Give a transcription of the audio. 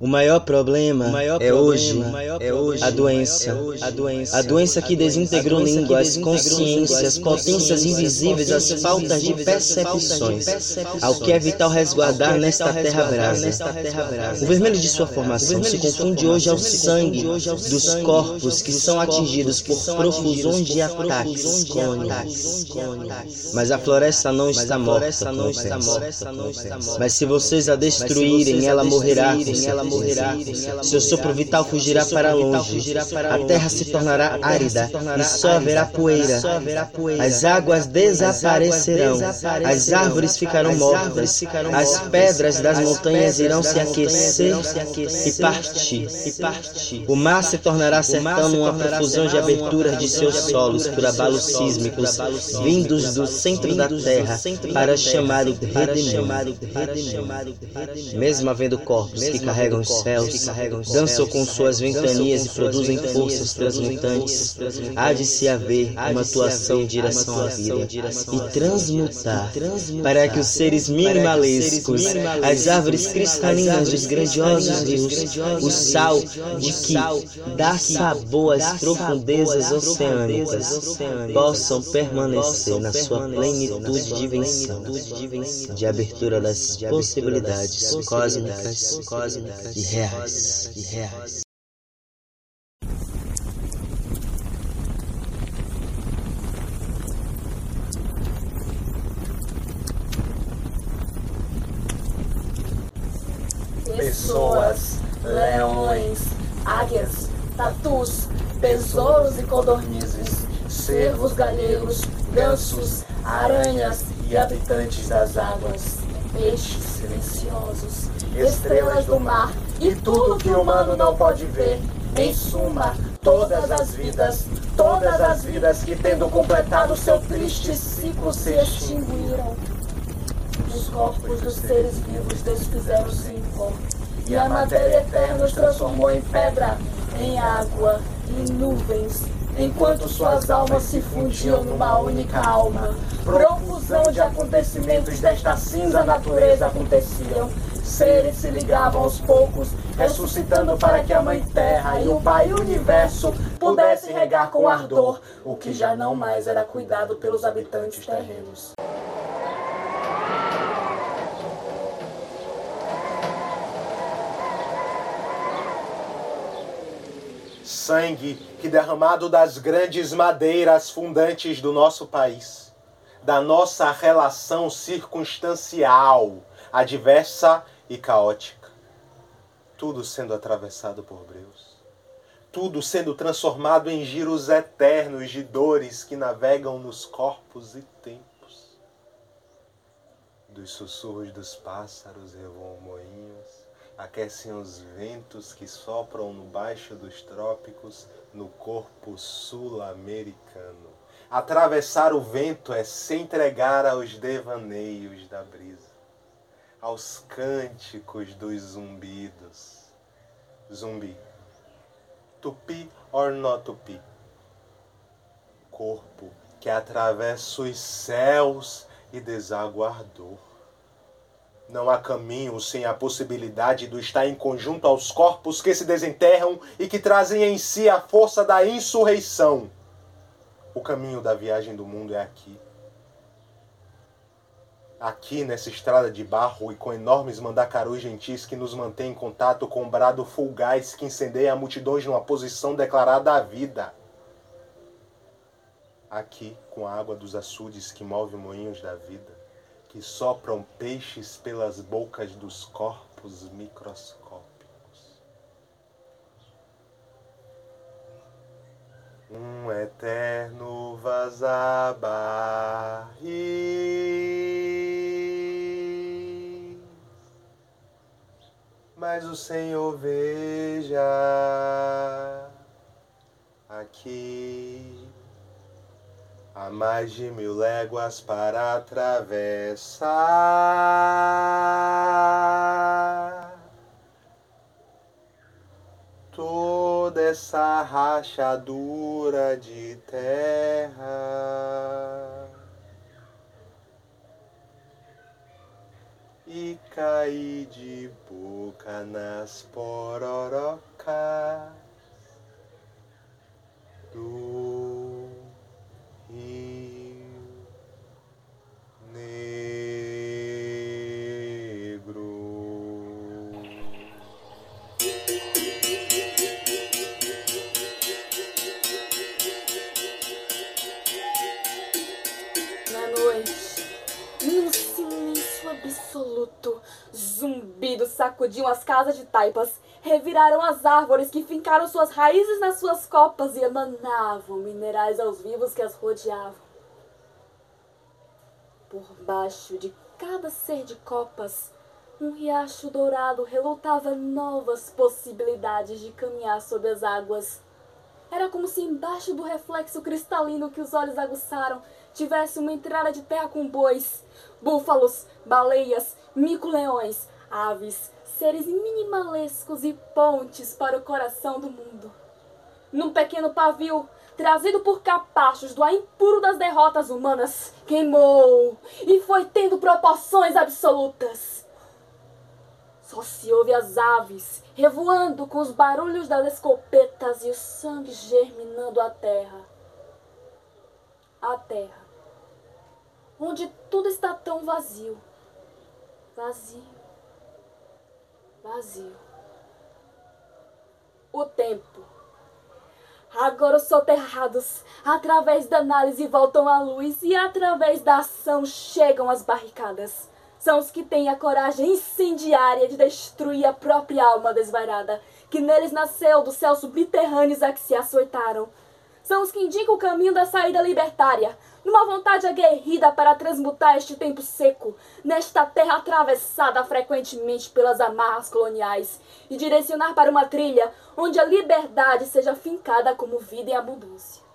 O maior problema, o maior é, hoje, é hoje a doença, a doença, a doença que desintegrou línguas, consciências, potências invisíveis, as faltas de percepções, ao que é vital resguardar nesta terra brasa. O vermelho de sua formação se confunde hoje ao sangue dos corpos que são atingidos por profusões de ataques Mas a floresta não está morta, Mas se vocês a destruírem, ela morrerá com morrerá, seu sopro vital fugirá para longe, a terra se tornará árida. e só haverá poeira. As águas desaparecerão, as árvores ficarão mortas, as pedras das montanhas irão se aquecer e partir. O mar se tornará sertão numa profusão de aberturas de seus solos por abalos sísmicos vindos do centro da terra para chamar o redimido. Mesmo havendo corpos que carregam os céus, dançam com suas ventanias e produzem forças transmutantes. Há de se haver uma atuação em direção à vida e transmutar para que os seres minimalescos, as árvores cristalinas dos grandiosos rios, o sal de que dá sabor às profundezas oceânicas, possam permanecer na sua plenitude de invenção, de abertura das possibilidades cósmicas e reais. E reais. Pessoas, leões, águias, tatus, besouros e codornizes, cervos galheiros, gansos, aranhas e habitantes das águas, peixes silenciosos, estrelas do mar e tudo que o humano não pode ver. Em suma, todas as vidas, todas as vidas que tendo completado seu triste ciclo se extinguiram. Os corpos dos seres vivos desfizeram-se em pó, e a matéria eterna os transformou em pedra, em água, em nuvens, enquanto suas almas se fundiam numa única alma. Profusão de acontecimentos desta cinza natureza aconteciam, seres se ligavam aos poucos, ressuscitando para que a Mãe Terra e o Pai Universo pudessem regar com ardor o que já não mais era cuidado pelos habitantes terrenos. Sangue que derramado das grandes madeiras fundantes do nosso país, da nossa relação circunstancial, adversa e caótica. Tudo sendo atravessado por Deus. Tudo sendo transformado em giros eternos de dores que navegam nos corpos e tempos. Dos sussurros dos pássaros revoam moinhos, aquecem os ventos que sopram no baixo dos trópicos no corpo sul-americano. Atravessar o vento é se entregar aos devaneios da brisa aos cânticos dos zumbidos. Zumbi. Tupi or not tupi. Corpo que atravessa os céus e deságua dor. Não há caminho sem a possibilidade do estar em conjunto aos corpos que se desenterram e que trazem em si a força da insurreição. O caminho da viagem do mundo é aqui aqui nessa estrada de barro e com enormes mandacarus gentis que nos mantém em contato com o brado fulgaz que incendeia multidões numa posição declarada à vida. Aqui, com a água dos açudes que move moinhos da vida, que sopram peixes pelas bocas dos corpos microscópicos. Um eterno vazabarri mas o Senhor veja aqui há mais de mil léguas para atravessar toda essa rachadura de terra. E cair de boca nas pororocas sacudiam as casas de taipas, reviraram as árvores que fincaram suas raízes nas suas copas e emanavam minerais aos vivos que as rodeavam. Por baixo de cada ser de copas, um riacho dourado relutava novas possibilidades de caminhar sobre as águas. Era como se embaixo do reflexo cristalino que os olhos aguçaram tivesse uma entrada de terra com bois, búfalos, baleias, mico-leões, aves, seres minimalescos e pontes para o coração do mundo. Num pequeno pavio, trazido por capachos do ar impuro das derrotas humanas, queimou e foi tendo proporções absolutas. Só se ouve as aves revoando com os barulhos das escopetas e o sangue germinando a terra. A terra, onde tudo está tão vazio. Vazio. Vazio. O tempo. Agora os soterrados, através da análise, voltam à luz e através da ação chegam às barricadas. São os que têm a coragem incendiária de destruir a própria alma desvairada, que neles nasceu dos céus subterrâneos a que se açoitaram. São os que indicam o caminho da saída libertária, numa vontade aguerrida para transmutar este tempo seco, nesta terra atravessada frequentemente pelas amarras coloniais, e direcionar para uma trilha onde a liberdade seja fincada como vida em abundância.